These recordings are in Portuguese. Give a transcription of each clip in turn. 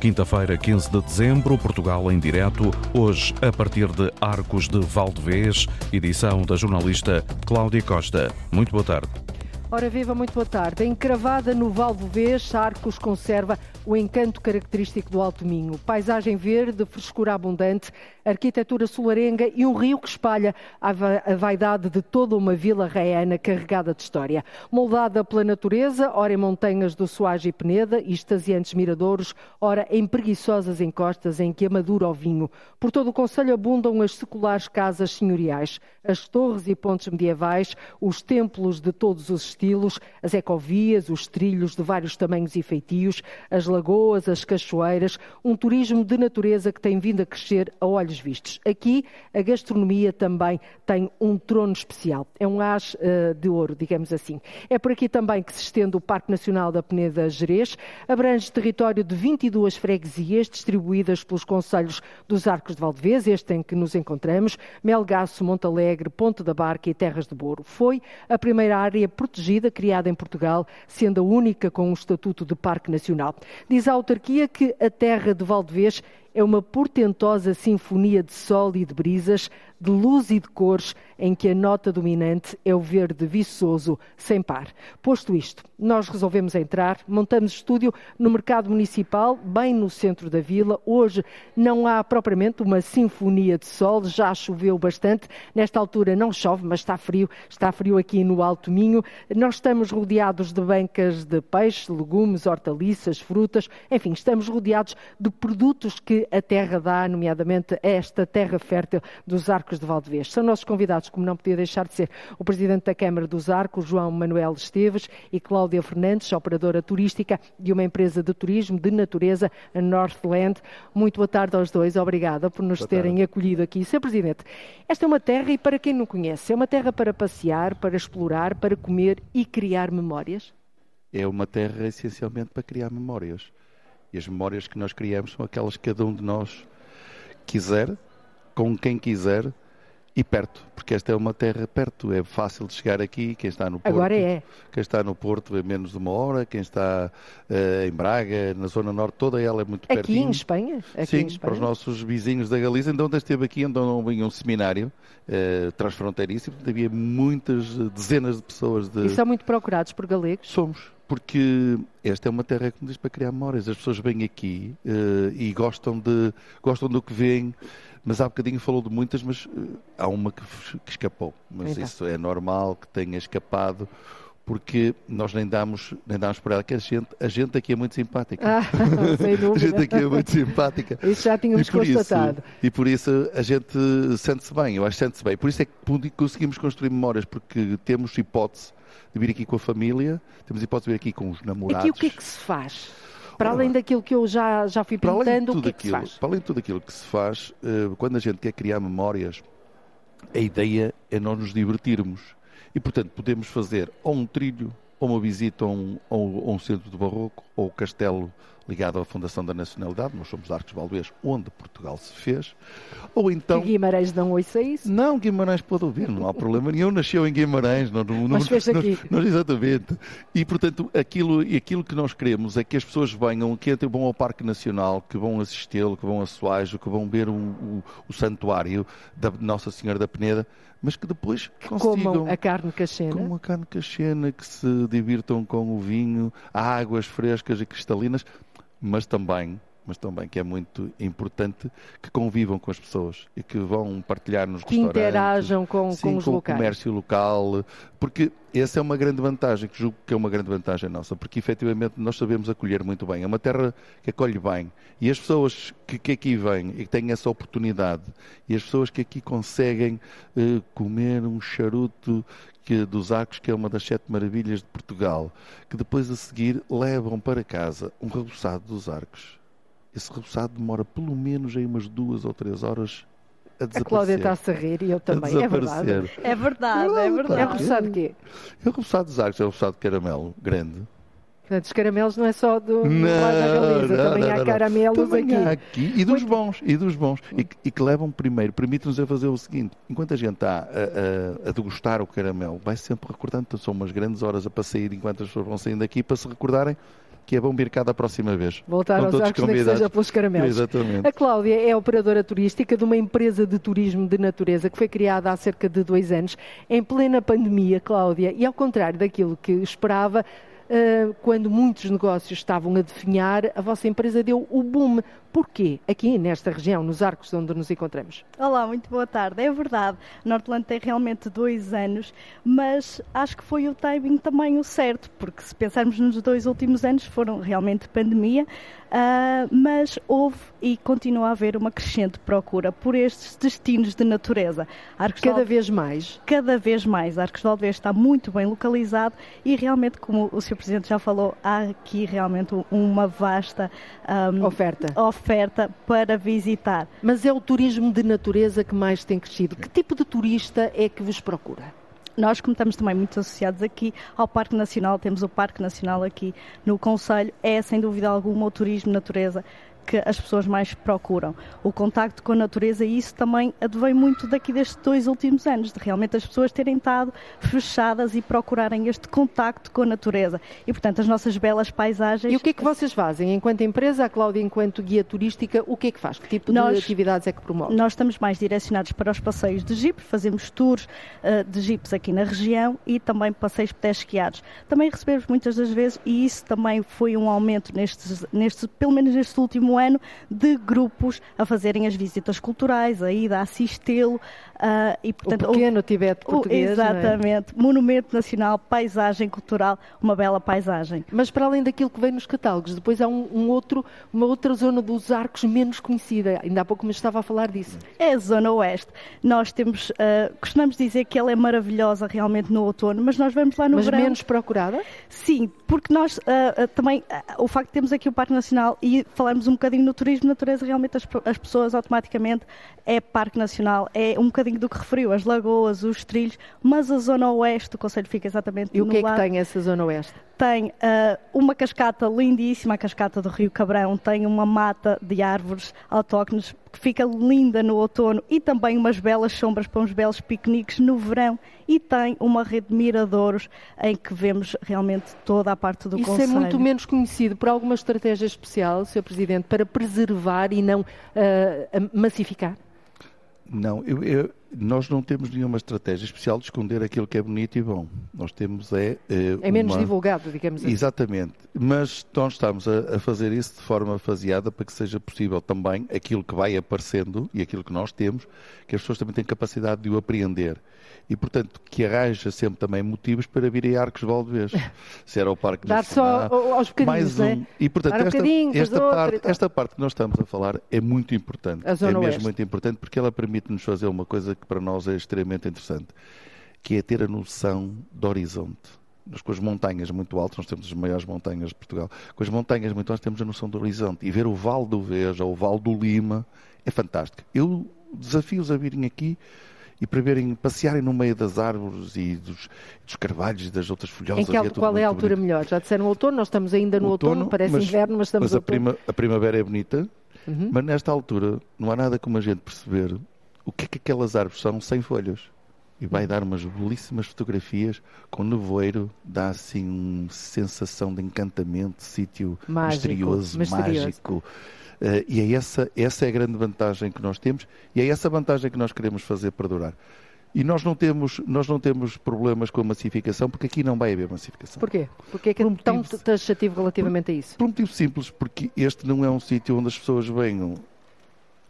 Quinta-feira, 15 de dezembro, Portugal em direto, hoje a partir de Arcos de Valdevez, edição da jornalista Cláudia Costa. Muito boa tarde. Ora viva, muito boa tarde. Encravada no Valdevez, Arcos conserva o encanto característico do Alto Minho. Paisagem verde, frescura abundante, arquitetura solarenga e um rio que espalha a vaidade de toda uma vila reiana carregada de história. Moldada pela natureza, ora em montanhas do Soage e Peneda e extasiantes miradouros, ora em preguiçosas encostas em que amadura o vinho. Por todo o Conselho abundam as seculares casas senhoriais, as torres e pontes medievais, os templos de todos os estilos, as ecovias, os trilhos de vários tamanhos e feitios, as lagoas, as cachoeiras, um turismo de natureza que tem vindo a crescer a olhos vistos. Aqui, a gastronomia também tem um trono especial. É um as uh, de ouro, digamos assim. É por aqui também que se estende o Parque Nacional da Peneda Gerês. Abrange território de 22 freguesias distribuídas pelos conselhos dos Arcos de Valdevez, este em que nos encontramos, Melgaço, Montalegre, Ponte da Barca e Terras de Boro. Foi a primeira área protegida criada em Portugal, sendo a única com um estatuto de Parque Nacional. Diz a autarquia que a terra de Valdevez é uma portentosa sinfonia de sol e de brisas, de luz e de cores, em que a nota dominante é o verde viçoso, sem par. Posto isto, nós resolvemos entrar, montamos estúdio no mercado municipal, bem no centro da vila. Hoje não há propriamente uma sinfonia de sol, já choveu bastante. Nesta altura não chove, mas está frio, está frio aqui no Alto Minho. Nós estamos rodeados de bancas de peixe, legumes, hortaliças, frutas, enfim, estamos rodeados de produtos que a terra dá, nomeadamente esta terra fértil dos Arcos de Valdevez. São nossos convidados, como não podia deixar de ser, o Presidente da Câmara dos Arcos, João Manuel Esteves, e Cláudia Fernandes, operadora turística de uma empresa de turismo de natureza, a Northland. Muito boa tarde aos dois, obrigada por nos terem acolhido aqui. Sr. Presidente, esta é uma terra, e para quem não conhece, é uma terra para passear, para explorar, para comer e criar memórias? É uma terra essencialmente para criar memórias. E as memórias que nós criamos são aquelas que cada um de nós quiser, com quem quiser e perto, porque esta é uma terra perto, é fácil de chegar aqui, quem está no Porto. Agora é. Quem está no Porto é menos de uma hora, quem está uh, em Braga, na Zona Norte, toda ela é muito perto. Aqui em Espanha? Aqui Sim, em Espanha. para os nossos vizinhos da Galiza, então esteve aqui, então vinha um seminário uh, transfronteiriço, havia muitas dezenas de pessoas de... E são muito procurados por galegos? Somos, porque esta é uma terra, como diz, para criar memórias. As pessoas vêm aqui uh, e gostam, de, gostam do que veem, mas há bocadinho falou de muitas, mas uh, há uma que, que escapou. Mas então. isso é normal que tenha escapado, porque nós nem damos, nem damos por ela, que a gente, a gente aqui é muito simpática. Ah, sem dúvida. a gente aqui é muito simpática. Isso já tínhamos e constatado. Isso, e por isso a gente sente-se bem, eu acho que sente-se bem. Por isso é que conseguimos construir memórias, porque temos hipótese de vir aqui com a família, temos hipótese de vir aqui com os namorados. Aqui o que é que se faz? Para além daquilo que eu já, já fui pintando, o que é que aquilo, se faz? Para além de tudo aquilo que se faz, uh, quando a gente quer criar memórias, a ideia é nós nos divertirmos. E, portanto, podemos fazer ou um trilho, ou uma visita a um, a um, centro de barroco, ou o castelo ligado à Fundação da Nacionalidade, nós somos Arcos Valdez, onde Portugal se fez, ou então... Que Guimarães não ouça isso? Não, Guimarães pode ouvir, não há problema nenhum, nasceu em Guimarães. Não, não, Mas fez aqui. Não, exatamente. E, portanto, aquilo, aquilo que nós queremos é que as pessoas venham, que vão ao Parque Nacional, que vão assistir, que vão a Soares, que vão ver o, o, o santuário da Nossa Senhora da Peneda, mas que depois consigam... Comam a carne cachena. Comam a carne cachena, que se divirtam com o vinho, águas frescas e cristalinas, mas também mas também que é muito importante que convivam com as pessoas e que vão partilhar nos que restaurantes. Que interajam com, sim, com os com locais. o comércio local, porque essa é uma grande vantagem, que julgo que é uma grande vantagem nossa, porque efetivamente nós sabemos acolher muito bem. É uma terra que acolhe bem. E as pessoas que, que aqui vêm e que têm essa oportunidade, e as pessoas que aqui conseguem uh, comer um charuto que, dos Arcos, que é uma das sete maravilhas de Portugal, que depois a seguir levam para casa um rebuçado dos Arcos esse rebuçado demora pelo menos aí umas duas ou três horas a desaparecer. A Cláudia está-se a rir e eu também. É verdade. É verdade, é verdade. É rebuçado de quê? É o rebuçado dos arcos, é o rebuçado de caramelo grande. Portanto, os caramelos não é só do não, da Galiza, não, também não, há caramelos também aqui. Há aqui. E dos bons, e dos bons. E, e que levam primeiro, permite-nos a fazer o seguinte, enquanto a gente está a, a, a, degustar o caramelo, vai sempre recordando, então são umas grandes horas a para sair, enquanto as pessoas vão saindo daqui, para se recordarem que é bom vir cá da próxima vez. Voltar aos arcos, nem que seja pelos caramelos. Exatamente. A Cláudia é operadora turística de uma empresa de turismo de natureza que foi criada há cerca de dois anos, em plena pandemia, Cláudia, e ao contrário daquilo que esperava, quando muitos negócios estavam a definhar, a vossa empresa deu o boom. Porquê? Aqui nesta região, nos arcos onde nos encontramos. Olá, muito boa tarde. É verdade, Nortland tem realmente dois anos, mas acho que foi o timing também o certo, porque se pensarmos nos dois últimos anos, foram realmente pandemia, uh, mas houve e continua a haver uma crescente procura por estes destinos de natureza. Arcos cada vez mais? Cada vez mais. Arcos de Alves está muito bem localizado e realmente, como o Sr. Presidente já falou, há aqui realmente uma vasta um, oferta. oferta para visitar. Mas é o turismo de natureza que mais tem crescido. Que tipo de turista é que vos procura? Nós, como estamos também muito associados aqui ao Parque Nacional, temos o Parque Nacional aqui no Conselho, é sem dúvida alguma o turismo natureza que as pessoas mais procuram. O contacto com a natureza e isso também advém muito daqui destes dois últimos anos, de realmente as pessoas terem estado fechadas e procurarem este contacto com a natureza. E, portanto, as nossas belas paisagens... E o que é que vocês fazem? Enquanto empresa, a Cláudia, enquanto guia turística, o que é que faz? Que tipo nós, de atividades é que promove? Nós estamos mais direcionados para os passeios de jeep, fazemos tours uh, de jeeps aqui na região e também passeios pedesquiados. Também recebemos muitas das vezes, e isso também foi um aumento nestes, nestes pelo menos neste último ano de grupos a fazerem as visitas culturais, a ida a assistê-lo. Uh, e, portanto, o pequeno o, Tibete português. O, exatamente. É? Monumento Nacional, paisagem cultural, uma bela paisagem. Mas para além daquilo que vem nos catálogos, depois há um, um outro, uma outra zona dos arcos menos conhecida. Ainda há pouco me estava a falar disso. É a zona oeste. Nós temos, uh, costumamos dizer que ela é maravilhosa realmente no outono, mas nós vamos lá no mas verão. Mas menos procurada? Sim, porque nós uh, também, o facto de termos aqui o Parque Nacional e falamos um bocadinho no turismo de natureza, realmente as, as pessoas automaticamente é Parque Nacional, é um bocadinho do que referiu, as lagoas, os trilhos, mas a zona oeste do Conselho fica exatamente E o que é que tem essa zona oeste? Tem uh, uma cascata lindíssima, a cascata do Rio Cabrão, tem uma mata de árvores autóctones que fica linda no outono e também umas belas sombras para uns belos piqueniques no verão e tem uma rede de miradouros em que vemos realmente toda a parte do Isso Conselho. Isso é muito menos conhecido por alguma estratégia especial, Sr. Presidente, para preservar e não uh, massificar? Não, eu, eu, nós não temos nenhuma estratégia especial de esconder aquilo que é bonito e bom. Nós temos é. É, é menos uma... divulgado, digamos assim. Exatamente. Mas nós estamos a, a, fazer isso de forma faseada para que seja possível também aquilo que vai aparecendo e aquilo que nós temos, que as pessoas também têm capacidade de o apreender e, portanto, que arranja sempre também motivos para vir a Arcos Valdevez. Se era o Parque Dar só aos bocadinhos, mais um. Né? E, portanto, esta, esta, parte, esta parte que nós estamos a falar é muito importante. é mesmo oeste. muito importante porque ela permite-nos fazer uma coisa que para nós é extremamente interessante, que é ter a noção do horizonte com as montanhas muito altas, nós temos as maiores montanhas de Portugal, com as montanhas muito altas temos a noção do horizonte. E ver o Vale do Veja ou o Vale do Lima é fantástico. Eu desafio-os a virem aqui e para verem, passearem no meio das árvores e dos, dos carvalhos e das outras folhosas. Em que, é qual é a altura bonito. melhor? Já disseram outono, nós estamos ainda no outono, outono parece mas, inverno, mas estamos mas a, prima, a primavera é bonita, uhum. mas nesta altura não há nada como a gente perceber o que é que aquelas árvores são sem folhas. E vai dar umas belíssimas fotografias com nevoeiro, dá assim uma sensação de encantamento, sítio misterioso, misterioso, mágico. Uh, e é essa, essa é a grande vantagem que nós temos e é essa vantagem que nós queremos fazer perdurar. E nós não temos, nós não temos problemas com a massificação, porque aqui não vai haver massificação. Porquê? Porquê é que é tão taxativo relativamente por, a isso? Por um motivo simples, porque este não é um sítio onde as pessoas venham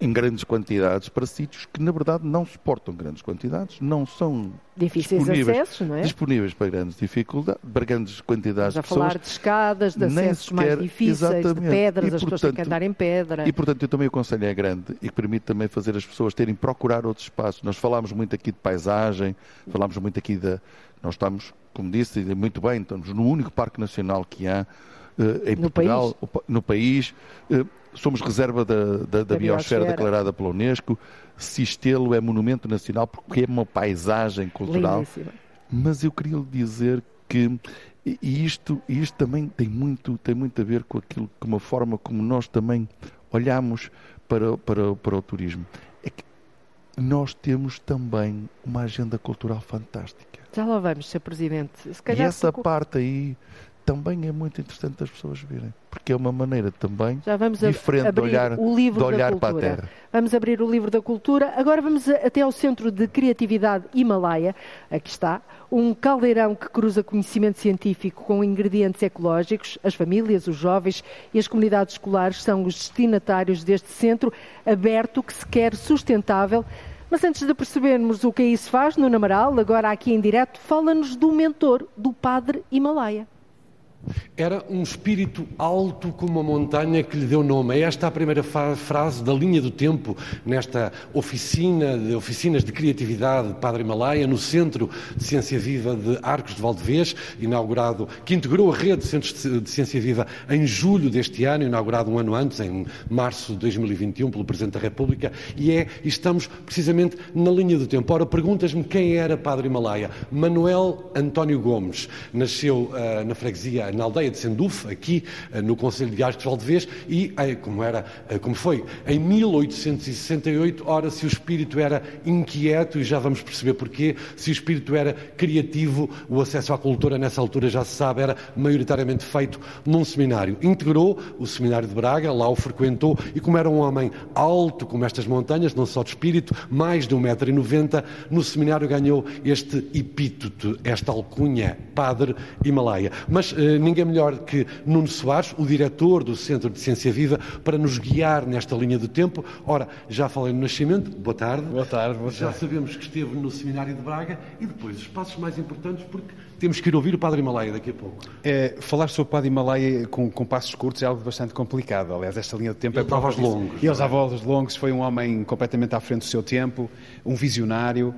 em grandes quantidades para sítios que, na verdade, não suportam grandes quantidades, não são difíceis disponíveis, acessos, não é? disponíveis para grandes dificuldades, para grandes quantidades de pessoas. a falar de escadas, de acessos sequer, mais difíceis, exatamente. de pedras, e, as portanto, pessoas têm que andar em pedra. E, portanto, eu também o conselho é grande e permite também fazer as pessoas terem procurar outros espaços. Nós falámos muito aqui de paisagem, falámos muito aqui da... Nós estamos, como disse, muito bem, estamos no único parque nacional que há uh, em no Portugal, país. no país. Uh, somos reserva da, da, da, da biosfera declarada pela Unesco. Sistelo é monumento nacional porque é uma paisagem cultural. Lindíssima. Mas eu queria lhe dizer que e isto, isto também tem muito, tem muito a ver com aquilo, com uma forma como nós também olhamos para, para, para o turismo. É que nós temos também uma agenda cultural fantástica. Já lá vamos, Sr. Presidente. e essa parte aí também é muito interessante as pessoas virem, porque é uma maneira também diferente de olhar, o livro de olhar da para a. Terra. Vamos abrir o livro da cultura. Agora vamos até ao Centro de Criatividade Himalaia. Aqui está. Um caldeirão que cruza conhecimento científico com ingredientes ecológicos. As famílias, os jovens e as comunidades escolares são os destinatários deste centro aberto que se quer sustentável. Mas antes de percebermos o que se faz, no Amaral, agora aqui em direto, fala-nos do mentor, do Padre Himalaia. Era um espírito alto como a montanha que lhe deu nome. É esta a primeira frase da linha do tempo nesta oficina de oficinas de criatividade Padre Himalaia, no Centro de Ciência Viva de Arcos de Valdevez, inaugurado, que integrou a rede de centros de de ciência viva em julho deste ano, inaugurado um ano antes, em março de 2021, pelo Presidente da República, e é, estamos precisamente na linha do tempo. Ora, perguntas-me quem era Padre Himalaia. Manuel António Gomes nasceu ah, na freguesia, na aldeia de Senduf, aqui ah, no Conselho de de Valdevez, e eh, como, era, como foi em 1868, ora, se o espírito era inquieto, e já vamos perceber porquê, se o espírito era criativo, o acesso à cultura nessa altura já se sabe, era maioritariamente feito num seminário. Integrou o seminário de Braga, lá o frequentou, e como era um homem alto como estas montanhas, não só de espírito, mais de 1,90m, no seminário ganhou este epíteto, esta alcunha, Padre Himalaia. Mas eh, ninguém melhor que Nuno Soares, o diretor do Centro de Ciência Viva, para nos guiar nesta linha do tempo. Ora, já falei no nascimento, boa tarde. Boa tarde, boa Já tarde. sabemos que esteve no Seminário de Braga e depois os passos mais importantes, porque temos que ir ouvir o Padre Himalaia daqui a pouco. É, falar sobre o Padre Himalaia com, com passos curtos é algo bastante complicado. Aliás, esta linha de tempo Ele é prova dava os disso. longos, Ele não é? aos longos, foi um homem completamente à frente do seu tempo, um visionário,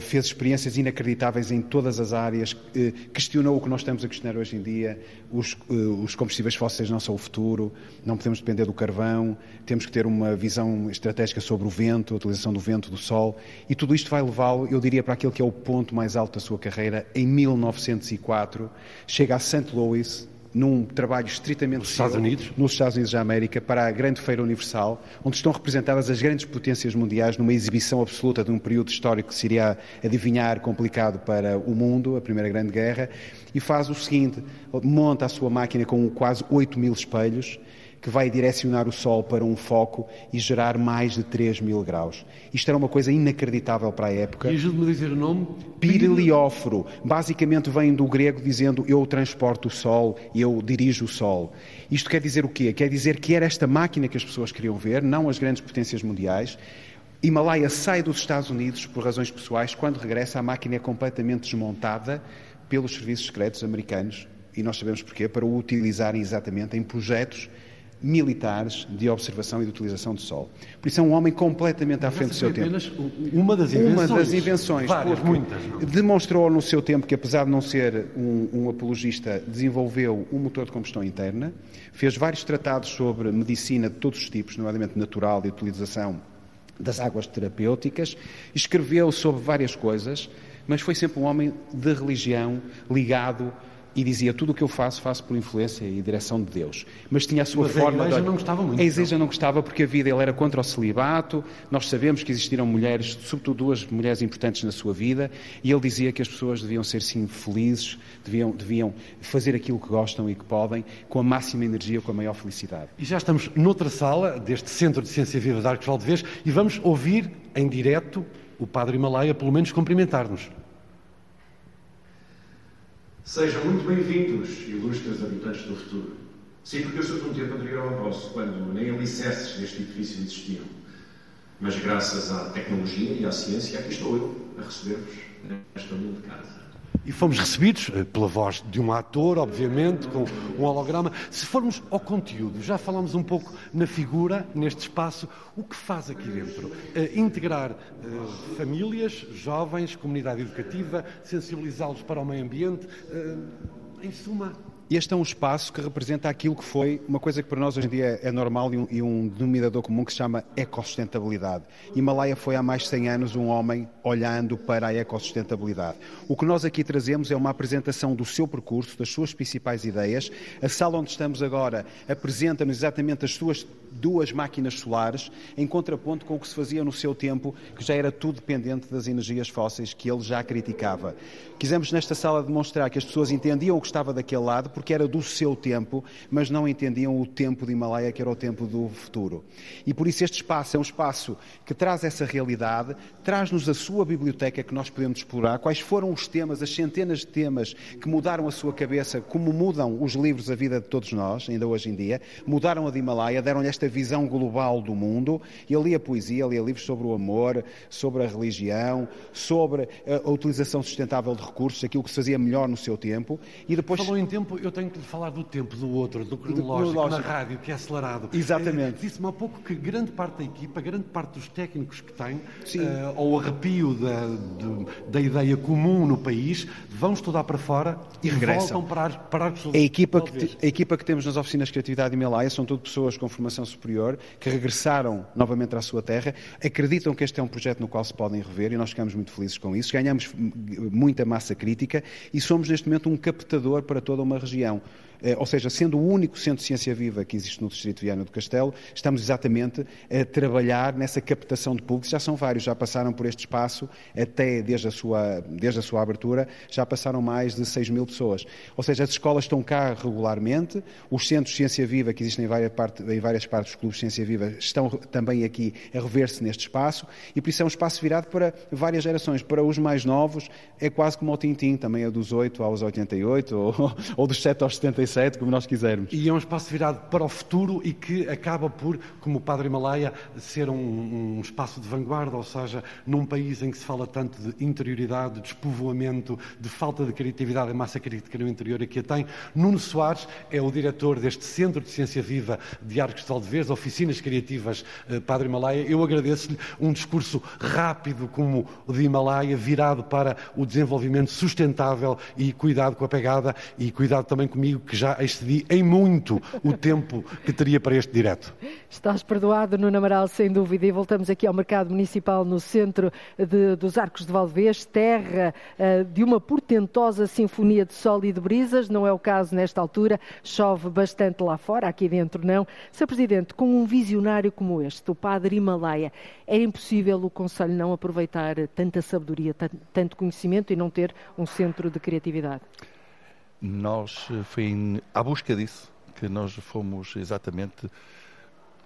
fez experiências inacreditáveis em todas as áreas, eh, questionou o que nós estamos a questionar hoje em dia. Os, eh, os combustíveis fósseis não são o futuro, não podemos depender do carvão, temos que ter uma visão estratégica sobre o vento, a utilização do vento, do sol, e tudo isto vai levá-lo, eu diria, para aquele que é o ponto mais alto da sua carreira. Em 1904, chega a St. Louis, num trabalho estritamente Nos Estados Unidos? nos Estados Unidos da América para a grande feira universal, onde estão representadas as grandes potências mundiais numa exibição absoluta de um período histórico que se iria adivinhar complicado para o mundo, a Primeira Grande Guerra, e faz o seguinte, monta a sua máquina com quase 8 mil espelhos, que vai direcionar o Sol para um foco e gerar mais de 3 mil graus. Isto era uma coisa inacreditável para a época. E ajude-me a dizer o nome. Pirilióforo, basicamente vem do grego dizendo eu transporto o sol, eu dirijo o sol. Isto quer dizer o quê? Quer dizer que era esta máquina que as pessoas queriam ver, não as grandes potências mundiais. Himalaia sai dos Estados Unidos por razões pessoais, quando regressa a máquina é completamente desmontada pelos serviços secretos americanos, e nós sabemos porquê, para o utilizarem exatamente em projetos militares de observação e de utilização do sol. Por isso é um homem completamente à frente do seu foi tempo. apenas uma das invenções. Uma das invenções, Várias, muitas. não? demonstrou no seu tempo que, apesar de não ser um, um apologista, desenvolveu um motor de combustão interna, fez vários tratados sobre medicina de todos os tipos, nomeadamente natural e utilização das águas terapêuticas, escreveu sobre várias coisas, mas foi sempre um homem de religião ligado e dizia tudo o que eu faço, faço por influência e direção de Deus. Mas tinha a sua Mas a forma Igreja de... não gostava muito, A Igreja não gostava porque a vida ele era contra o celibato. Nós sabemos que existiram mulheres, sobretudo duas mulheres importantes na sua vida, e ele dizia que as pessoas deviam ser sim felizes, deviam, deviam fazer aquilo que gostam e que podem, com a máxima energia, com a maior felicidade. E já estamos noutra sala deste Centro de Ciência Viva de Arcos Valdevez e vamos ouvir em direto o Padre Himalaia, pelo menos, cumprimentar-nos. Sejam muito bem-vindos, ilustres habitantes do futuro. Sim, porque eu sou de um tempo anterior ao vosso, quando nem alicerces deste edifício existiam. Mas graças à tecnologia e à ciência, aqui estou eu, a receber-vos nesta humilde casa. E fomos recebidos eh, pela voz de um ator, obviamente, com um holograma. Se formos ao conteúdo, já falámos um pouco na figura, neste espaço, o que faz aqui dentro? Eh, integrar eh, famílias, jovens, comunidade educativa, sensibilizá-los para o meio ambiente. em suma, Este é um espaço que representa aquilo que foi uma coisa que para nós hoje em dia é normal e um, e um denominador comum que se chama ecossustentabilidade. Himalaia foi há mais de 100 anos um homem olhando para a ecossustentabilidade. O que nós aqui trazemos é uma apresentação do seu percurso, das suas principais ideias. A sala onde estamos agora apresenta-nos exatamente as suas duas máquinas solares, em contraponto com o que se fazia no seu tempo, que já era tudo dependente das energias fósseis que ele já criticava. Quisemos nesta sala demonstrar que as pessoas entendiam o que estava daquele lado, porque era do seu tempo, mas não entendiam o tempo de Himalaia, que era o tempo do futuro. E por isso este espaço é um espaço que traz essa realidade, traz-nos a sua biblioteca que nós podemos explorar, quais foram os temas, as centenas de temas que mudaram a sua cabeça, como mudam os livros a vida de todos nós, ainda hoje em dia, mudaram a de Himalaia, deram-lhe esta visão global do mundo. Ele lia poesia, lia livros sobre o amor, sobre a religião, sobre a utilização sustentável de recursos, aquilo que se fazia melhor no seu tempo. E depois... Falou em tempo, eu tenho que lhe falar do tempo do outro, do cronológico, do na rádio, que é acelerado. Exatamente. Disse-me há pouco que grande parte da equipa, grande parte dos técnicos que tem, uh, ao arrepio da, de, da ideia comum no país, vão estudar para fora e, regressam. voltam para, para a equipa, que, a equipa que temos nas oficinas de criatividade de Himalaia são tudo pessoas com formação superior que regressaram novamente à sua terra, acreditam que este é um projeto no qual se podem rever e nós ficamos muito felizes com isso. Ganhamos muita massa crítica e somos neste momento um captador para toda uma região. Eh, ou seja, sendo o único centro de ciência viva que existe no Distrito Viana do Castelo, estamos exatamente a trabalhar nessa captação de públicos. Já são vários, já passaram por este espaço, até desde a sua, desde a sua abertura, já passaram mais de 6 mil pessoas. Ou seja, as escolas estão cá regularmente, os centros de ciência viva que existem em várias, parte, em várias partes dos clubes de ciência viva estão também aqui a rever-se neste espaço e por isso é um espaço virado para várias gerações. Para os mais novos, é quase como o Tintim, também é dos 8 aos 88 ou, ou dos 7 aos 76 como nós quisermos. E é um espaço virado para o futuro e que acaba por, como o Padre Himalaia, ser um, um espaço de vanguarda, ou seja, num país em que se fala tanto de interioridade, de despovoamento, de falta de criatividade e massa crítica no interior, aqui a tem. Nuno Soares é o diretor deste Centro de Ciência Viva de Arcos de Valdevez, Oficinas Criativas eh, Padre Himalaia. Eu agradeço-lhe um discurso rápido como o de Himalaia, virado para o desenvolvimento sustentável e cuidado com a pegada e cuidado também comigo, que já excedi em muito o tempo que teria para este direto. Estás perdoado, Nuno Amaral, sem dúvida. E voltamos aqui ao mercado municipal no centro de, dos Arcos de Valdevez, terra uh, de uma portentosa sinfonia de sol e de brisas. Não é o caso nesta altura, chove bastante lá fora, aqui dentro não. Sr. Presidente, com um visionário como este, o Padre Himalaia, era impossível o Conselho não aproveitar tanta sabedoria, tanto conhecimento e não ter um centro de criatividade? Nós eh, foi à busca disso que nós fomos exatamente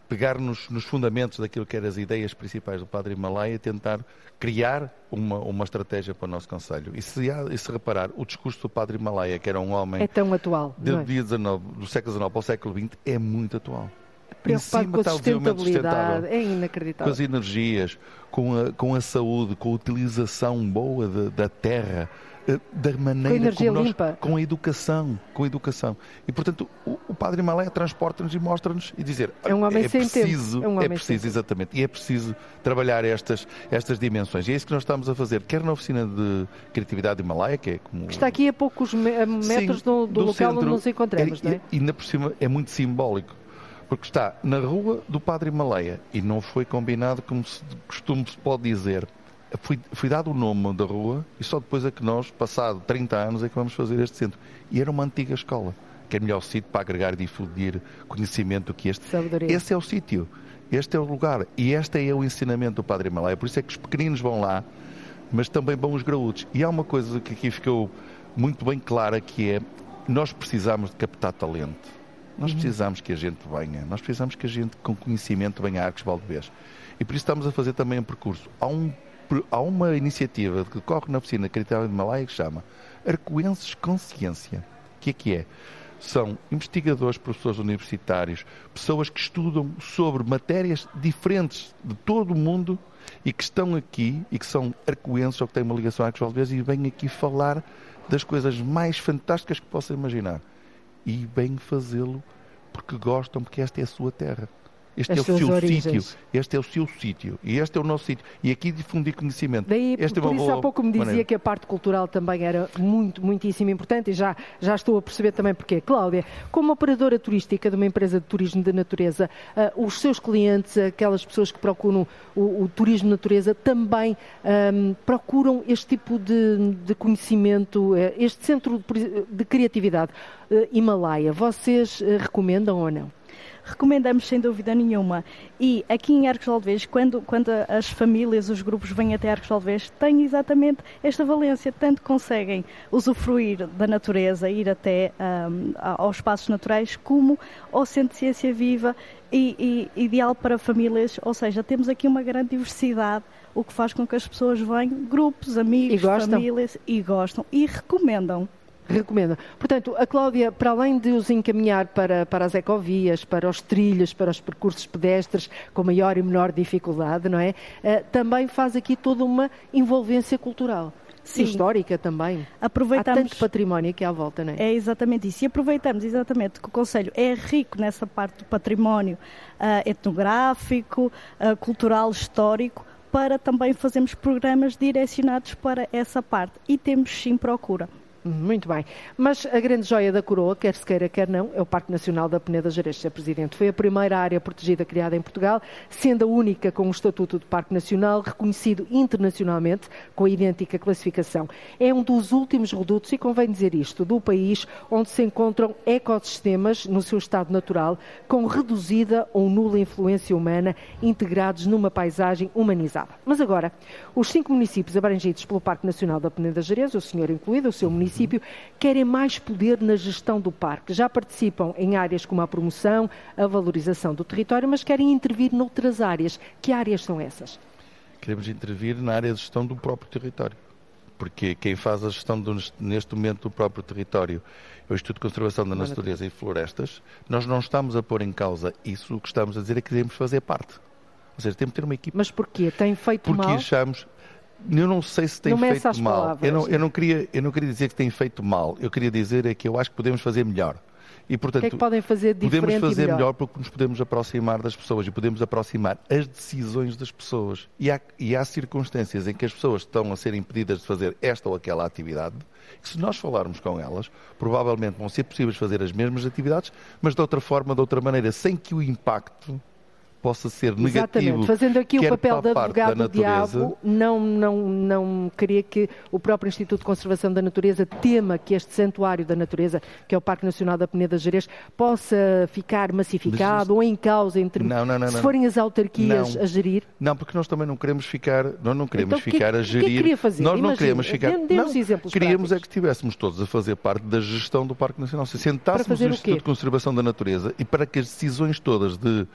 pegar nos, nos, fundamentos daquilo que eram as ideias principais do Padre Himalaia e tentar criar uma, uma estratégia para o nosso Conselho. E se, há, e se reparar, o discurso do Padre Himalaia, que era um homem... É tão atual, do, é? dia 19, do século XIX ao século XX, é muito atual. Preocupado com a sustentabilidade, é inacreditável. Com as energias, com a, com a saúde, com a utilização boa de, da terra, da maneira com como nós, com a educação, com a educação. E portanto, o, o Padre Himalaya transporta-nos e mostra-nos e dizer, é um homem é sem preciso, tempo. É, um é preciso exatamente, e é preciso trabalhar estas estas dimensões. E é isso que nós estamos a fazer, quer na oficina de criatividade Himalaia, que é como está aqui a poucos metros Sim, do, do, do, local centro, onde nos encontramos, é, não é? E, e ainda por cima é muito simbólico porque está na rua do Padre Himalaia e não foi combinado como se costume se pode dizer foi, foi dado o nome da rua e só depois é que nós, passado 30 anos, é que vamos fazer este centro. E era uma antiga escola, que é o melhor sítio para agregar e difundir conhecimento que este. Sabedoria. Esse é o sítio, este é o lugar e este é o ensinamento do Padre Himalaia. Por isso é que os pequeninos vão lá, mas também vão os graúdos. E há uma coisa que aqui ficou muito bem clara que é nós precisamos de captar talento. Nós uhum. precisamos que a gente venha, nós precisamos que a gente com conhecimento venha a Arcos Valdevez. E por isso estamos a fazer também um percurso. Há um há uma iniciativa que corre na oficina Critério de Malaya que chama Arcoenses Consciência. O que é que é? São investigadores, professores universitários, pessoas que estudam sobre matérias diferentes de todo o mundo e que estão aqui e que são arcoenses ou que têm uma ligação a Arcos e vêm aqui falar das coisas mais fantásticas que possam imaginar. E vêm fazê-lo porque gostam, porque esta é a sua terra. Este é o seu sítio. Este é o seu sítio. E este é o nosso sítio. E aqui difundir conhecimento. Daí, este é por é isso há pouco me dizia maneira. que a parte cultural também era muito, muitíssimo importante e já, já estou a perceber também porquê. Cláudia, como operadora turística de uma empresa de turismo de natureza, uh, os seus clientes, aquelas pessoas que procuram o, o turismo de natureza, também um, procuram este tipo de, de conhecimento, uh, este centro de criatividade uh, Himalaia. Vocês recomendam ou não? Recomendamos sem dúvida nenhuma. E aqui em Arcos de Alves, quando, quando as famílias, os grupos vêm até Arcos de Alves, têm exatamente esta valência, tanto conseguem usufruir da natureza, ir até um, aos espaços naturais, como ao Centro de Ciência Viva e, e ideal para famílias, ou seja, temos aqui uma grande diversidade o que faz com que as pessoas venham, grupos, amigos, e famílias, e gostam e recomendam. Recomenda. Portanto, a Cláudia, para além de os encaminhar para, para as ecovias, para os trilhos, para os percursos pedestres com maior e menor dificuldade, não é? Uh, também faz aqui toda uma envolvência cultural. Sim. histórica também. Aproveitamos... Há tanto património aqui à volta, não é? É exatamente isso. E aproveitamos exatamente que o Conselho é rico nessa parte do património uh, etnográfico, uh, cultural, histórico, para também fazermos programas direcionados para essa parte. E temos sim procura. Muito bem. Mas a grande joia da coroa, quer se queira, quer não, é o Parque Nacional da Peneda Gerês, Sr. Presidente. Foi a primeira área protegida criada em Portugal, sendo a única com o estatuto de Parque Nacional, reconhecido internacionalmente com a idêntica classificação. É um dos últimos redutos, e convém dizer isto, do país onde se encontram ecossistemas no seu estado natural, com reduzida ou nula influência humana, integrados numa paisagem humanizada. Mas agora, os cinco municípios abrangidos pelo Parque Nacional da Peneda Gerês, o senhor incluído, o seu município, município querem mais poder na gestão do parque. Já participam em áreas como a promoção, a valorização do território, mas querem intervir noutras áreas. Que áreas são essas? Queremos intervir na área de gestão do próprio território. Porque quem faz a gestão do, neste momento do próprio território é o Instituto de Conservação da Natureza e Florestas. Nós não estamos a pôr em causa isso, o que estamos a dizer é que queremos fazer parte. Ou seja, temos que ter uma equipe. Mas porquê? Tem feito Porque mal? Porque achamos, eu não sei se tem não feito mal. Eu não, eu, não queria, eu não queria dizer que tem feito mal. Eu queria dizer é que eu acho que podemos fazer melhor. E, portanto, o que é que podem fazer diferente Podemos fazer melhor? melhor? porque nos podemos aproximar das pessoas e podemos aproximar as decisões das pessoas. E há, e há circunstâncias em que as pessoas estão a ser impedidas de fazer esta ou aquela atividade, que se nós falarmos com elas, provavelmente vão ser possíveis fazer as mesmas atividades, mas de outra forma, de outra maneira, sem que o impacto possa ser negativo. Exatamente, fazendo aqui o papel de advogado da do diabo, não, não, não queria que o próprio Instituto de Conservação da Natureza tema que este santuário da natureza, que é o Parque Nacional da Peneda Gerês, possa ficar massificado ou em causa entre não, não, não, se forem as autarquias a gerir. Não, porque nós também não queremos ficar, nós não queremos então, ficar que, a gerir. Que queria fazer? Nós Imagina, não queremos ficar. Não, exemplos queríamos práticos. é que estivéssemos todos a fazer parte da gestão do Parque Nacional. Se sentássemos no Instituto de Conservação da Natureza e para que as decisões todas de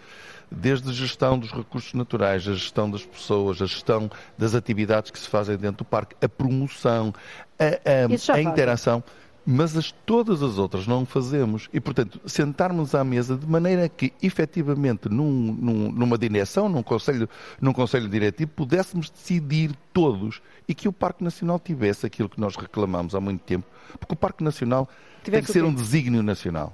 desde a gestão dos recursos naturais, a gestão das pessoas, a gestão das atividades que se fazem dentro do parque, a promoção, a, a, a interação. Mas as, todas as outras não fazemos. E, portanto, sentarmos à mesa de maneira que, efetivamente, num, num, numa direção, num conselho, num conselho diretivo, pudéssemos decidir todos e que o Parque Nacional tivesse aquilo que nós reclamamos há muito tempo. Porque o Parque Nacional Tivesse tem que ser um desígnio nacional.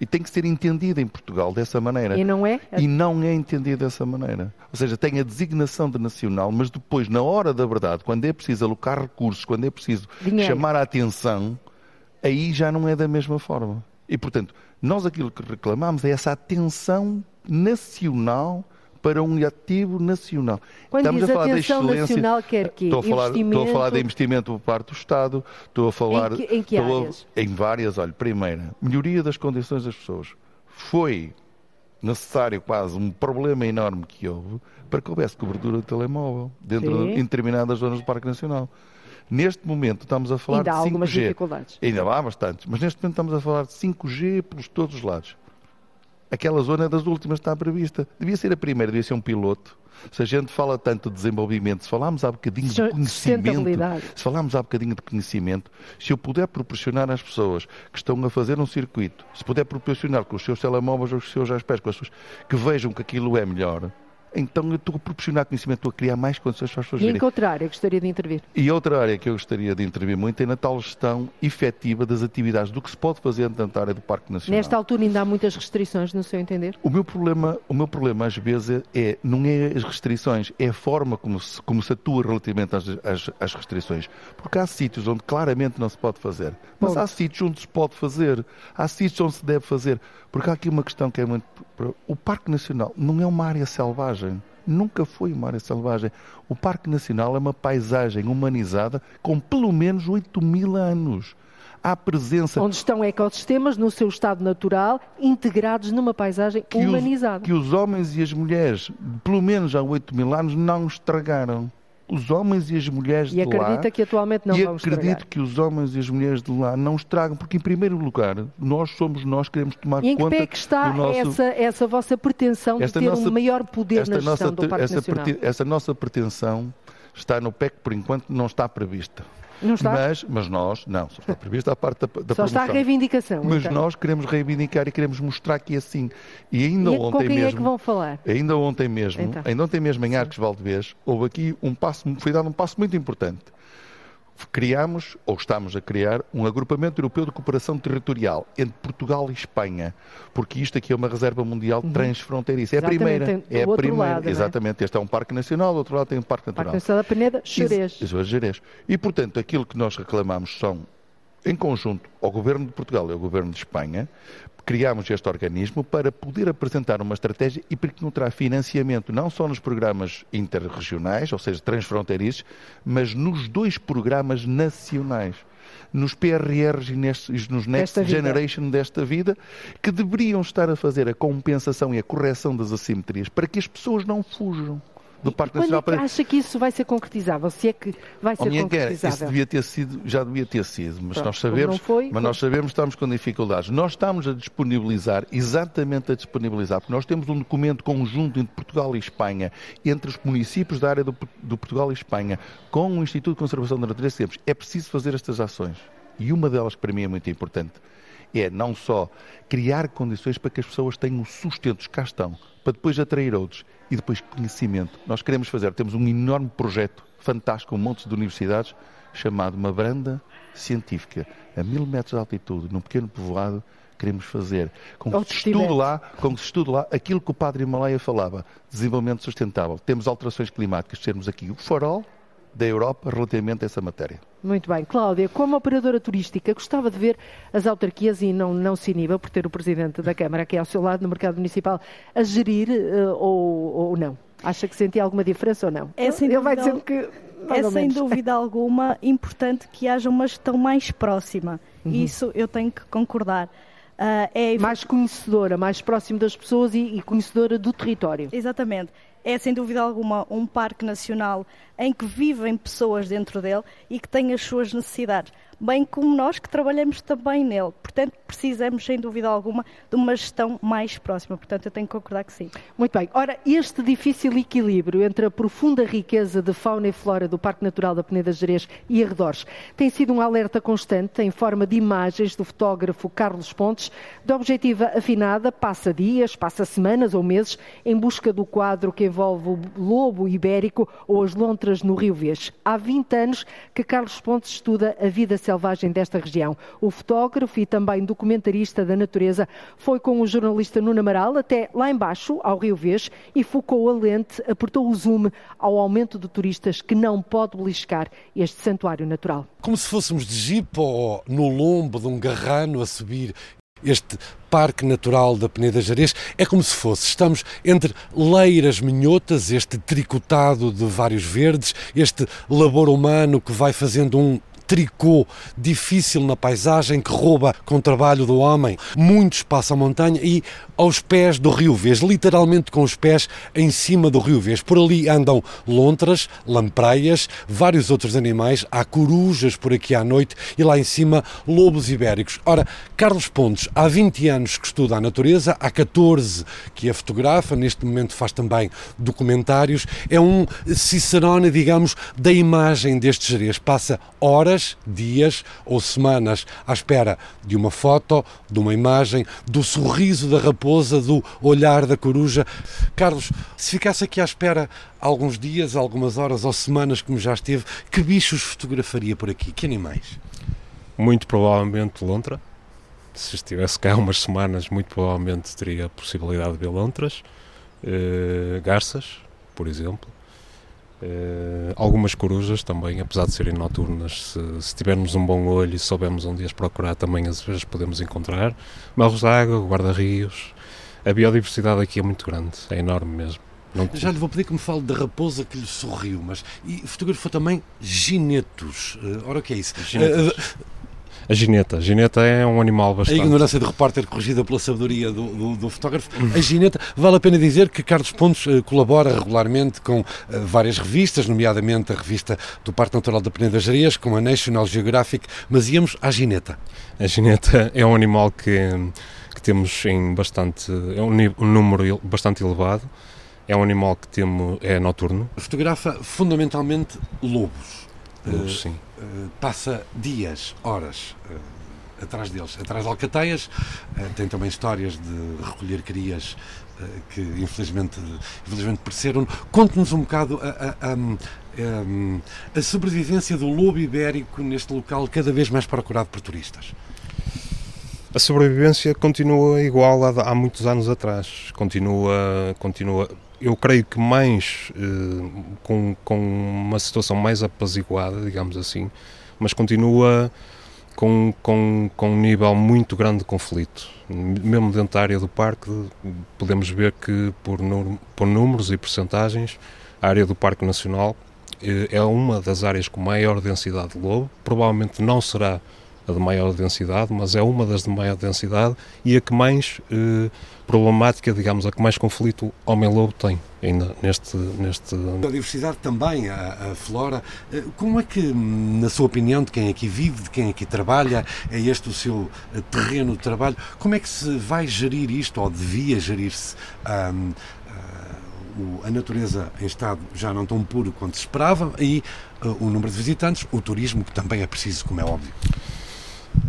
E tem que ser entendido em Portugal dessa maneira. E não é? E não é entendido dessa maneira. Ou seja, tem a designação de nacional, mas depois, na hora da verdade, quando é preciso alocar recursos, quando é preciso Dinheiro. chamar a atenção, aí já não é da mesma forma. E, portanto, nós aquilo que reclamamos é essa atenção nacional para um ativo nacional. Quando Estamos a falar da excelência. Nacional, quer que estou a falar, estou a falar de investimento por parte do Estado, estou a falar. Em que, em que áreas? A, em várias, olha, primeira, melhoria das condições das pessoas. Foi necessário quase um problema enorme que houve para que houvesse cobertura de telemóvel dentro de, em determinadas zonas do Parque Nacional. Neste momento estamos a falar Ainda de 5G. Há algumas dificuldades. Ainda há bastantes, mas neste momento estamos a falar de 5G pelos todos os lados aquela zona das últimas está prevista. Devia ser a primeira, devia ser um piloto. Se a gente fala tanto de desenvolvimento, se falarmos há bocadinho de conhecimento, se falarmos há bocadinho de conhecimento, se eu puder proporcionar às pessoas que estão a fazer um circuito, se puder proporcionar com os seus telemóveis ou os seus iPads, com as suas, que vejam que aquilo é melhor, então eu estou a proporcionar conhecimento, estou a criar mais condições para as pessoas E em que outra área gostaria de intervir? E outra área que eu gostaria de intervir muito é na tal gestão efetiva das atividades, do que se pode fazer dentro da área do Parque Nacional. Nesta altura ainda há muitas restrições, no seu entender? O meu problema, o meu problema às vezes é, não é as restrições, é a forma como se, como se atua relativamente às, às, às restrições. Porque há sítios onde claramente não se pode fazer, mas Bom. há sítios onde se pode fazer, há sítios onde se deve fazer. Porque há aqui uma questão que é muito... O Parque Nacional não é uma área selvagem nunca foi uma área selvagem. O Parque Nacional é uma paisagem humanizada com pelo menos 8 mil anos. há presença. Onde estão ecossistemas no seu estado natural, integrados numa paisagem que humanizada. Os, que os homens e as mulheres, pelo menos há 8 mil anos, não estragaram os homens e as mulheres e de lá... E acredita que atualmente não e vão acredito estragar. que os homens e as mulheres de lá não estragam, porque em primeiro lugar, nós somos nós que queremos tomar e em conta que pé é que está nosso... essa, essa vossa pretensão de ter nossa, um maior poder na gestão nossa, do Parque essa, Nacional? essa nossa pretensão está no PEC, por enquanto, não está prevista. Não está? Mas, mas nós, não, só está prevista a parte da, da Só está a reivindicação. Mas então. nós queremos reivindicar e queremos mostrar que é assim. E ainda e ontem com quem mesmo. é que vão falar? Ainda ontem mesmo, então. ainda ontem mesmo em Arcos Valdevez, houve aqui um passo, foi dado um passo muito importante. Criámos, ou estamos a criar, um agrupamento europeu de cooperação territorial entre Portugal e Espanha, porque isto aqui é uma reserva mundial Uhum. transfronteiriça. É a Exatamente, primeira. tem É a primeira. lado, é? Exatamente. Este é um parque nacional, do outro lado tem um parque natural. Parque Nacional da Peneda, é Jerez. E, portanto, aquilo que nós reclamamos são, em conjunto ao Governo de Portugal e ao Governo de Espanha, criámos este organismo para poder apresentar uma estratégia e penetrar financiamento não só nos programas interregionais, ou seja, transfronteiriços, mas nos dois programas nacionais. Nos PRRs e nestes, nos Next Desta vida. Generation desta vida, que deveriam estar a fazer a compensação e a correção das assimetrias para que as pessoas não fujam do Parque Quando é Nacional. que para... acha que isso vai ser concretizável? Se é que vai ser Oh, minha quer, concretizável? isso devia ter sido, já devia ter sido, mas Pronto, nós como sabemos, não foi, mas nós sabemos que estamos com dificuldades. Nós estamos a disponibilizar, exatamente a disponibilizar, porque nós temos um documento conjunto entre Portugal e Espanha, entre os municípios da área do, do Portugal e Espanha, com o Instituto de Conservação da Natureza, temos, é preciso fazer estas ações. E uma delas para mim é muito importante é não só criar condições para que as pessoas tenham sustentos, cá estão, para depois atrair outros e depois conhecimento. Nós queremos fazer, temos um enorme projeto fantástico, um monte de universidades, chamado uma branda científica, a mil metros de altitude, num pequeno povoado, queremos fazer com que se estude lá, com que se estude lá aquilo que o padre Himalaia falava, desenvolvimento sustentável. Temos alterações climáticas, termos aqui o farol da Europa relativamente a essa matéria. Muito bem. Cláudia, como operadora turística, gostava de ver as autarquias, e não, não se iniba por ter o Presidente da Câmara aqui ao seu lado no mercado municipal, a gerir eh, ou, ou não? Acha que sentia alguma diferença ou não? É sem Ele vai dúvida- dizendo que. É sem menos. dúvida alguma importante que haja uma gestão mais próxima. Uhum. Isso eu tenho que concordar. Ah, é Mais conhecedora, mais próximo das pessoas e, e conhecedora do território. Exatamente. É sem dúvida alguma um parque nacional em que vivem pessoas dentro dele e que têm as suas necessidades, bem como nós que trabalhamos também nele. Portanto, precisamos sem dúvida alguma de uma gestão mais próxima. Portanto, eu tenho que concordar que sim. Muito bem. Ora, este difícil equilíbrio entre a profunda riqueza de fauna e flora do Parque Natural da Peneda Gerês e arredores tem sido um alerta constante em forma de imagens do fotógrafo Carlos Pontes, de objetiva afinada, passa dias, passa semanas ou meses em busca do quadro que envolve o lobo ibérico ou as lontras no Rio Vez. Há 20 anos que Carlos Pontes estuda a vida selvagem desta região. O fotógrafo e também documentarista da natureza foi com o jornalista Nuno Amaral até lá embaixo, ao Rio Vez, e focou a lente, apertou o zoom ao aumento de turistas que não pode beliscar este santuário natural. Como se fôssemos de jipe ou no lombo de um garrano a subir este Parque Natural da Peneda Jarez. É como se fosse, estamos entre leiras minhotas, este tricotado de vários verdes, este labor humano que vai fazendo um tricô difícil na paisagem que rouba com o trabalho do homem, muito espaço à montanha e aos pés do Rio Vez, literalmente com os pés em cima do Rio Vez. Por ali andam lontras, lampreias, vários outros animais, há corujas por aqui à noite e lá em cima lobos ibéricos. Ora, Carlos Pontes, há 20 anos que estuda a natureza, há 14 que a fotografa, neste momento faz também documentários, é um cicerone, digamos, da imagem destes gerês. Passa horas, dias ou semanas à espera de uma foto, de uma imagem, do sorriso da raposa, do olhar da coruja. Carlos, se ficasse aqui à espera alguns dias, algumas horas ou semanas, como já esteve, que bichos fotografaria por aqui? Que animais? Muito provavelmente lontra. Se estivesse cá umas semanas, muito provavelmente teria a possibilidade de ver lontras. Eh, garças, por exemplo. Eh, algumas corujas também, apesar de serem noturnas, se, se tivermos um bom olho e soubermos onde as procurar, também às vezes podemos encontrar. Marros d'água, guarda-rios. A biodiversidade aqui é muito grande, é enorme mesmo. Não Já lhe vou pedir que me fale da raposa que lhe sorriu, mas e fotografou também ginetos. Eh, ora, o que é isso? Ginetos. Eh, A gineta. A gineta é um animal bastante... A ignorância de repórter corrigida pela sabedoria do, do, do fotógrafo. A gineta, vale a pena dizer que Carlos Pontes uh, colabora regularmente com uh, várias revistas, nomeadamente a revista do Parque Natural da Peneda Jarias, com a National Geographic, mas íamos à gineta. A gineta é um animal que, que temos em bastante... é um, um número bastante elevado. É um animal que temos, é noturno. Fotografa fundamentalmente lobos. Lobos, uh, sim eh, passa dias, horas uh, atrás deles, atrás de alcateias. Uh, tem também histórias de recolher crias que infelizmente, infelizmente pereceram. Conte-nos um bocado a, a, a, a, sobrevivência do lobo ibérico neste local cada vez mais procurado por turistas. A sobrevivência continua igual há, há muitos anos atrás. Continua, continua eu creio que mais eh, com, com uma situação mais apaziguada, digamos assim, mas continua com, com, com um nível muito grande de conflito. Mesmo dentro da área do parque, podemos ver que, por, por números e percentagens, a área do Parque Nacional eh, é uma das áreas com maior densidade de lobo. Provavelmente não será a de maior densidade, mas é uma das de maior densidade e a que mais eh, problemática, digamos, a que mais conflito homem-lobo tem ainda neste, neste... A diversidade também, a, a, flora. Eh, como é que, na sua opinião, de quem aqui vive, de quem aqui trabalha, é este o seu eh, terreno de trabalho, como é que se vai gerir isto, ou devia gerir-se um, uh, a natureza em estado já não tão puro quanto se esperava e uh, o número de visitantes, o turismo, que também é preciso, como é óbvio?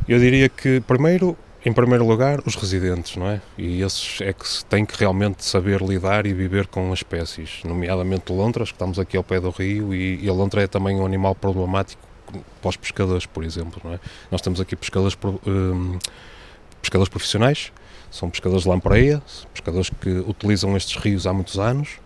Eu diria que, primeiro, em primeiro lugar, os residentes, não é? E esses é que têm que realmente saber lidar e viver com as espécies, nomeadamente lontras, que estamos aqui ao pé do rio, e, e a lontra é também um animal problemático para os pescadores, por exemplo, não é? Nós temos aqui pescadores, um, pescadores profissionais, são pescadores de lampreia, pescadores que utilizam estes rios há muitos anos,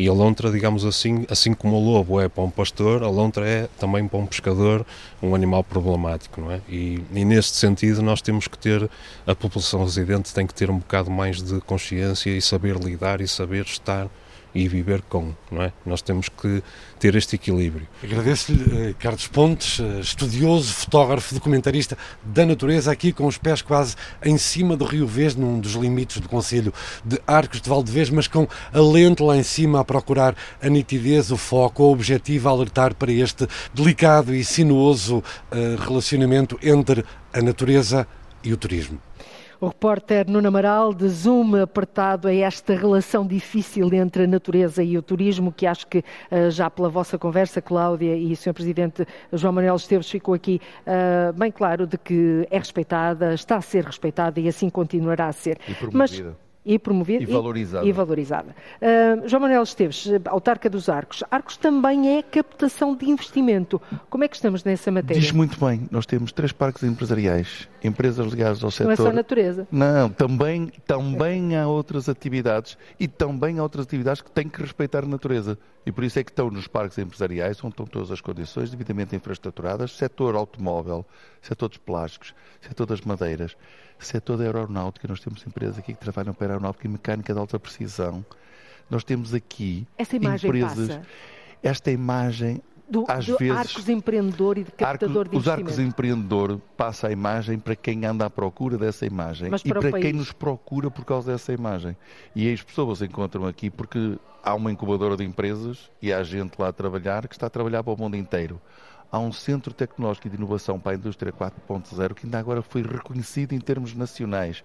e a lontra, digamos assim, assim como o lobo é para um pastor, a lontra é também para um pescador um animal problemático, não é? E, e neste sentido nós temos que ter, a população residente tem que ter um bocado mais de consciência e saber lidar e saber estar e viver com, não é? Nós temos que ter este equilíbrio. Agradeço-lhe, eh, Carlos Pontes, eh, estudioso, fotógrafo, documentarista da natureza, aqui com os pés quase em cima do Rio Vez, num dos limites do Conselho de Arcos de Valdevez, mas com a lente lá em cima a procurar a nitidez, o foco, o objetivo a alertar para este delicado e sinuoso uh, relacionamento entre a natureza e o turismo. O repórter Nuno Amaral de zoom apertado a esta relação difícil entre a natureza e o turismo, que acho que eh, já pela vossa conversa, Cláudia e o Sr. Presidente João Manuel Esteves, ficou aqui uh, bem claro de que é respeitada, está a ser respeitada e assim continuará a ser. E promovida. Mas, e promovida e valorizada. E, valorizada. Uh, João Manuel Esteves, autarca dos Arcos. Arcos também é captação de investimento. Como é que estamos nessa matéria? Diz muito bem. Nós temos três parques empresariais, empresas ligadas ao setor. Não é só natureza. Não, também, também há outras atividades e também há outras atividades que têm que respeitar a natureza. E por isso é que estão nos parques empresariais, onde estão todas as condições devidamente infraestruturadas, setor automóvel, setor dos plásticos, setor das madeiras setor da aeronáutica, nós temos empresas aqui que trabalham para a aeronáutica e mecânica de alta precisão. Nós temos aqui Essa imagem empresas. Passa. Esta imagem do, às do vezes, arcos empreendedor e de captador arco, de Os arcos empreendedor passa a imagem para quem anda à procura dessa imagem Mas e para, para quem nos procura por causa dessa imagem. E as pessoas encontram aqui porque há uma incubadora de empresas e há gente lá a trabalhar que está a trabalhar para o mundo inteiro há um centro tecnológico de inovação para a indústria 4.0 que ainda agora foi reconhecido em termos nacionais.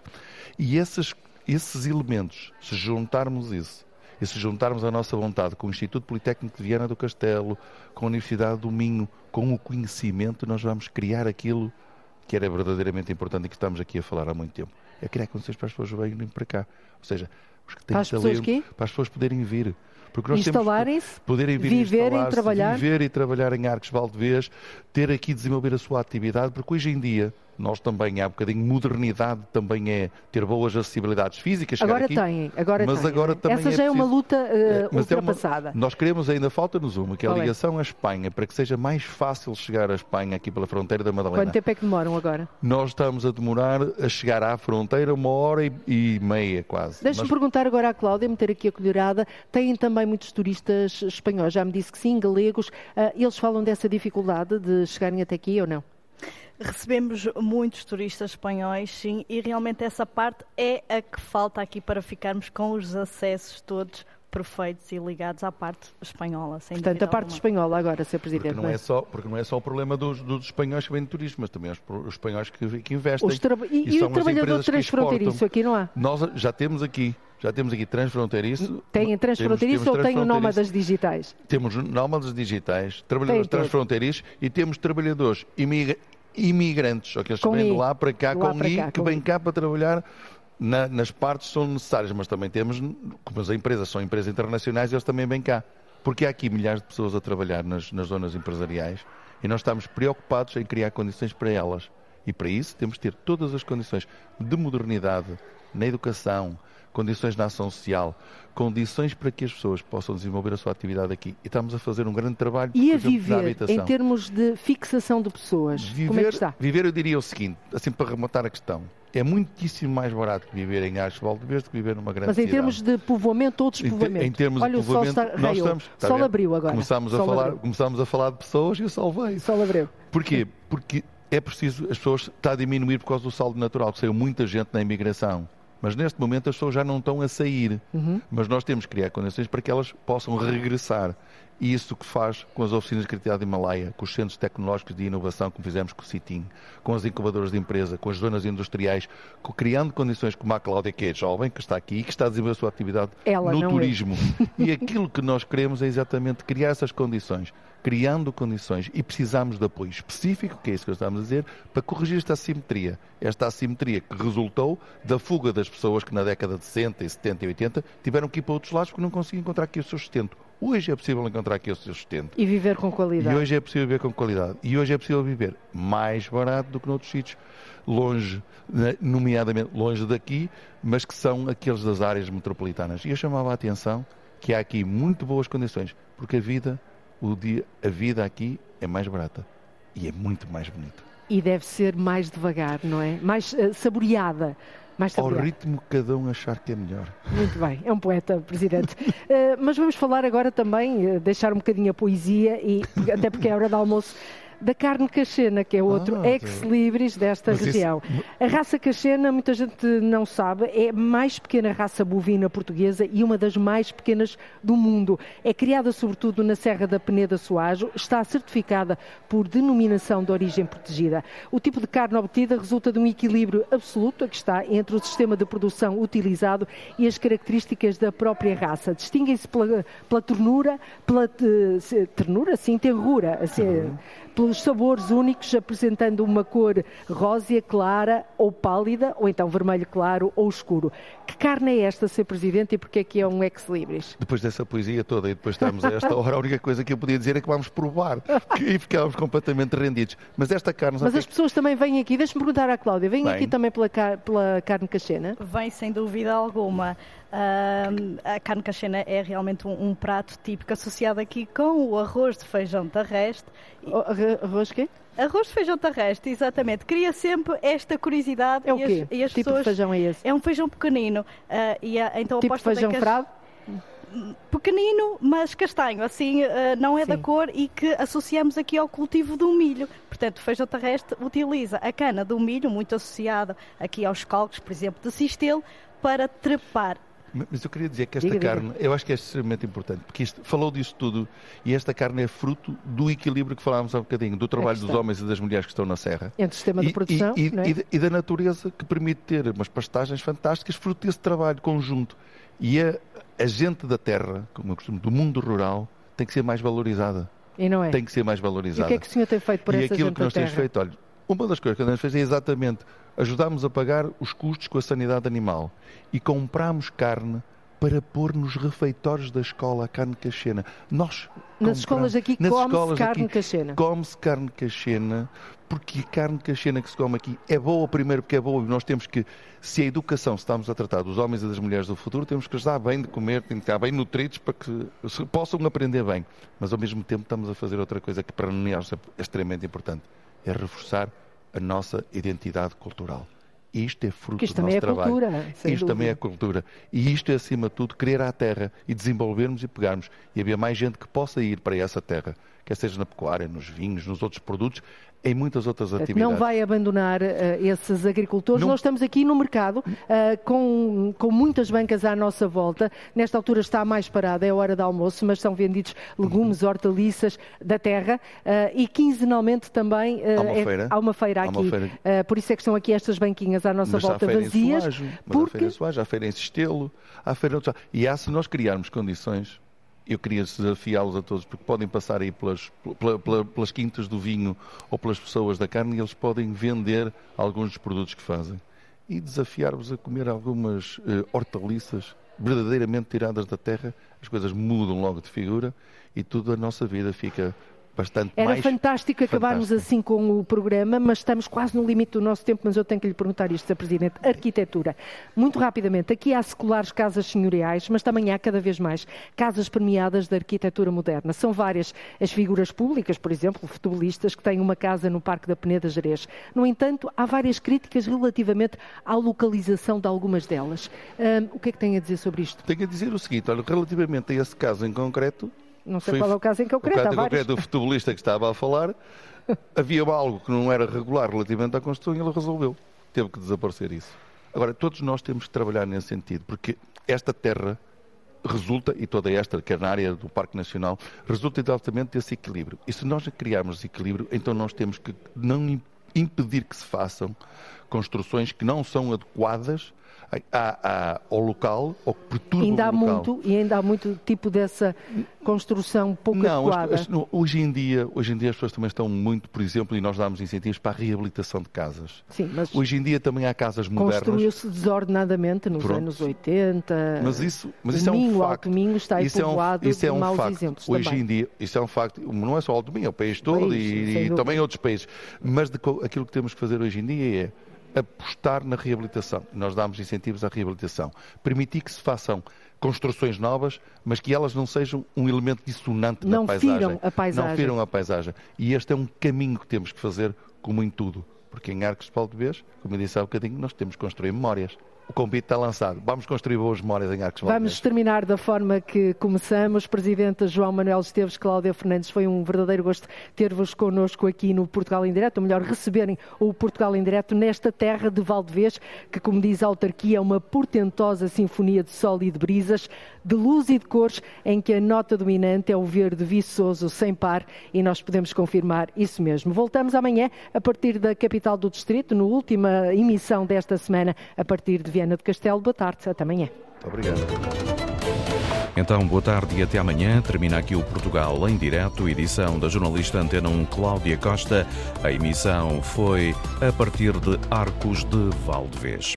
E esses, esses elementos, se juntarmos isso, e se juntarmos a nossa vontade com o Instituto Politécnico de Viana do Castelo, com a Universidade do Minho, com o conhecimento, nós vamos criar aquilo que era verdadeiramente importante e que estamos aqui a falar há muito tempo. É criar condições para as pessoas virem para cá. Ou seja, os que têm para talento, para as pessoas poderem vir. Porque nós Instalarem-se, poderem vir viver e trabalhar. Viver e trabalhar em Arcos Valdevez, ter aqui desenvolver a sua atividade, porque hoje em dia nós também há um bocadinho modernidade também é ter boas acessibilidades físicas agora aqui, têm agora mas têm, agora é? também essa já é, é uma luta uh, ultrapassada é uma, nós queremos ainda falta nos uma que é a ligação à Espanha para que seja mais fácil chegar à Espanha aqui pela fronteira da Madalena. Quanto tempo é que demoram agora? Nós estamos a demorar a chegar à fronteira uma hora e, e meia quase. Deixe-me nós... perguntar agora à Cláudia meter aqui a colherada. Têm também muitos turistas espanhóis já me disse que sim galegos. Uh, eles falam dessa dificuldade de chegarem até aqui ou não Recebemos muitos turistas espanhóis, sim, e realmente essa parte é a que falta aqui para ficarmos com os acessos todos perfeitos e ligados à parte espanhola. Sem Portanto, a parte alguma. espanhola agora, Sr. Presidente. Porque não, é só, porque não é só o problema dos, dos espanhóis que vêm de turismo, mas também os, os espanhóis que, que investem. Os tra... E, e, são o trabalhador transfronteiriço aqui não há? Nós já temos aqui, já temos aqui transfronteiriço. Tem transfronteiriço temos ou tem o nómadas digitais? Temos nómadas digitais, trabalhadores transfronteiriços e temos trabalhadores imigra- imigrantes, ou que eles vêm de lá para cá, lá com para I, cá, que com vêm I. cá para trabalhar na- nas partes são necessárias, mas também temos, como as empresas são empresas internacionais, eles também vêm cá. Porque há aqui milhares de pessoas a trabalhar nas, nas zonas empresariais e nós estamos preocupados em criar condições para elas. E para isso temos de ter todas as condições de modernidade na educação, condições na ação social, condições para que as pessoas possam desenvolver a sua atividade aqui. E estamos a fazer um grande trabalho E a viver, habitação. em termos de fixação de pessoas, como é Viver, que está? viver, eu diria o seguinte, assim para rematar a questão, é muitíssimo mais barato viver em Valdevez do que viver numa grande Mas em cidade. termos de povoamento ou despovoamento? Em termos Olha, de o sol povoamento, está, nós estamos. está sol abriu agora. Começámos a, falar, abriu. começámos a falar de pessoas e o sol veio. Sol abriu. Porquê? Porque é preciso, as pessoas está a diminuir por causa do saldo natural, que saiu muita gente na imigração. Mas neste momento as pessoas já não estão a sair. Uhum. Mas nós temos que criar condições para que elas possam regressar. E isso que faz com as oficinas de criatividade de Himalaia, com os centros tecnológicos de inovação, como fizemos com o CITIM, com as incubadoras de empresa, com as zonas industriais, com- criando condições como a Cláudia, que é jovem, que está aqui e que está a desenvolver a sua atividade Ela, no eu. turismo. E aquilo que nós queremos é exatamente criar essas condições, criando condições e precisamos de apoio específico, que é isso que estamos a dizer, para corrigir esta assimetria. Esta assimetria que resultou da fuga das pessoas que na década de 60, e 70 e 80 tiveram que ir para outros lados porque não conseguiam encontrar aqui o seu sustento. Hoje é possível encontrar aqui o seu sustento. E viver com E qualidade. hoje é possível viver com qualidade. E hoje é possível viver mais barato do que noutros sítios, longe, né, nomeadamente longe daqui, mas que são aqueles das áreas metropolitanas. E eu chamava a atenção que há aqui muito boas condições, porque a vida, o dia, a vida aqui é mais barata e é muito mais bonita. E deve ser mais devagar, não é? Mais eh, saboreada. Mais Ao ritmo que cada um achar que é melhor. Muito bem, é um poeta, Presidente. Eh, mas vamos falar agora também, eh, deixar um bocadinho a poesia, e, até porque é hora de almoço, da carne cachena, que é outro Ah, ex-libris desta Mas isso- região. A raça cachena, muita gente não sabe, é a mais pequena raça bovina portuguesa e uma das mais pequenas do mundo. É criada sobretudo na Serra da Peneda Soajo, está certificada por denominação de origem protegida. O tipo de carne obtida resulta de um equilíbrio absoluto que está entre o sistema de produção utilizado e as características da própria raça. Distinguem-se pela, pela ternura, pela eh, ternura, sim, tenrura, assim, pelos sabores únicos, apresentando uma cor rósea, clara ou pálida, ou então vermelho claro ou escuro. Que carne é esta, Sr. Presidente, e porquê é que é um ex-libris? Depois dessa poesia toda e depois estamos a esta hora, a única coisa que eu podia dizer é que vamos provar e ficávamos completamente rendidos. Mas esta carne... Mas que as pessoas também vêm aqui, deixe-me perguntar à Cláudia, vêm Bem. aqui também pela, car- pela carne cachena? Vem sem dúvida alguma. A carne cachena é realmente um, um prato típico associado aqui com o arroz de feijão terrestre. O- arro- Arroz quê? Arroz de feijão terrestre, exatamente. Cria sempre esta curiosidade É o e quê? as, e as Que tipo pessoas. de feijão é esse? É um feijão pequenino. ah, e a- então Tipo feijão que frado? pequenino, mas castanho, assim eh, não é da Sim. cor e que associamos aqui ao cultivo do milho. Portanto, o feijão terrestre utiliza a cana do milho, muito associada aqui aos calcos, por exemplo, de Sistelo, para trepar. Mas eu queria dizer que esta Diga, diga. carne, eu acho que é extremamente importante, porque isto, falou disso tudo e esta carne é fruto do equilíbrio que falámos há um bocadinho, do trabalho dos homens e das mulheres que estão na serra. Entre o sistema de E- produção, e, e- é? e da- e da natureza que permite ter umas pastagens fantásticas fruto desse trabalho conjunto. E a, a gente da terra, como eu costumo, do mundo rural, tem que ser mais valorizada. E não é? Tem que ser mais E valorizada. o que é que o senhor tem feito por e essa aquilo gente que nós da temos terra? feito, olha, uma das coisas que nós fez é exatamente ajudarmos a pagar os custos com a sanidade animal e compramos carne para pôr nos refeitórios da escola a carne cachena. Nós Nas escolas aqui come-se carne cachena. Come-se carne cachena porque a carne cachena que se come aqui é boa primeiro porque é boa e nós temos que, se a educação se estamos a tratar dos homens e das mulheres do futuro, temos que lhes dar bem de comer, temos que estar bem nutridos para que possam aprender bem. Mas ao mesmo tempo estamos a fazer outra coisa que para nós é extremamente importante, é reforçar a nossa identidade cultural. Isto é fruto Que isto do também nosso é trabalho. cultura, Isto também é dúvida. cultura. E isto é, acima de tudo, querer à terra e desenvolvermos e pegarmos. E haver mais gente que possa ir para essa terra, quer seja na pecuária, nos vinhos, nos outros produtos, em muitas outras atividades. Não vai abandonar uh, esses agricultores. Não. Nós estamos aqui no mercado uh, com, com muitas bancas à nossa volta. Nesta altura está mais parada, é hora de almoço, mas são vendidos legumes, uhum. hortaliças da terra uh, e quinzenalmente também há uma, é, feira. Há uma feira aqui. Uma feira. por isso é que estão aqui estas banquinhas à nossa mas volta vazias. Porque... Há feira em Suajo, há feira em Sistelo, há feira... E há, se nós criarmos condições eu queria desafiá-los a todos, porque podem passar aí pelas, pelas quintas do vinho ou pelas pessoas da carne e eles podem vender alguns dos produtos que fazem. E desafiar-vos a comer algumas uh, hortaliças verdadeiramente tiradas da terra, as coisas mudam logo de figura e tudo a nossa vida fica bastante Era mais fantástico acabarmos assim com o programa, mas estamos quase no limite do nosso tempo, mas eu tenho que lhe perguntar isto, Sr. Presidente. Arquitetura. Muito rapidamente, aqui há seculares casas senhoriais, mas também há cada vez mais casas premiadas da arquitetura moderna. São várias as figuras públicas, por exemplo, futebolistas que têm uma casa no Parque da Peneda Jerez. No entanto, há várias críticas relativamente à localização de algumas delas. o que é que tem a dizer sobre isto? Tenho a dizer o seguinte, olha, relativamente a esse caso em concreto, não sei Foi qual é o caso em concreto. O caso concreto do futebolista que estava a falar, havia algo que não era regular relativamente à construção e ele resolveu. Teve que desaparecer isso. Agora, todos nós temos que trabalhar nesse sentido, porque esta terra resulta, e toda esta, quer na área do Parque Nacional, resulta exatamente desse equilíbrio. E se nós criarmos equilíbrio, então nós temos que não impedir que se façam construções que não são adequadas ao local ou que perturba ainda há o local. muito E ainda há muito tipo dessa construção pouco não, adequada. As, as, hoje, em dia, hoje em dia as pessoas também estão muito, por exemplo, e nós damos incentivos para a reabilitação de casas. Sim, mas hoje em dia também há casas modernas. Construiu-se desordenadamente nos Pronto. anos 80. Mas isso, mas isso Minho, é um facto. Minho está isso é um, isso é um maus facto. exemplos Hoje também. em dia, isso é um facto. Não é só o Alto Minho, é o país todo país, e, e também outros países. Mas de, aquilo que temos que fazer hoje em dia é apostar na reabilitação. Nós damos incentivos à reabilitação. Permitir que se façam construções novas, mas que elas não sejam um elemento dissonante não na paisagem. Firam a paisagem. Não firam a paisagem. E este é um caminho que temos que fazer, como em tudo. Porque em Arcos de Valdevez, como eu disse há bocadinho, nós temos que construir memórias o convite está lançado. Vamos construir boas memórias em Arcos Vamos terminar da forma que começamos. Presidente João Manuel Esteves, Cláudia Fernandes, foi um verdadeiro gosto ter-vos connosco aqui no Portugal em Direto, ou melhor, receberem o Portugal em Direto nesta terra de Valdevez, que, como diz a autarquia, é uma portentosa sinfonia de sol e de brisas, de luz e de cores, em que a nota dominante é o verde viçoso, sem par, e nós podemos confirmar isso mesmo. Voltamos amanhã, a partir da capital do distrito, na última emissão desta semana, a partir de Viana do Castelo. Boa tarde, até amanhã. Muito obrigado. Então, boa tarde e até amanhã. Termina aqui o Portugal em direto, edição da jornalista Antena 1 Cláudia Costa. A emissão foi a partir de Arcos de Valdevez.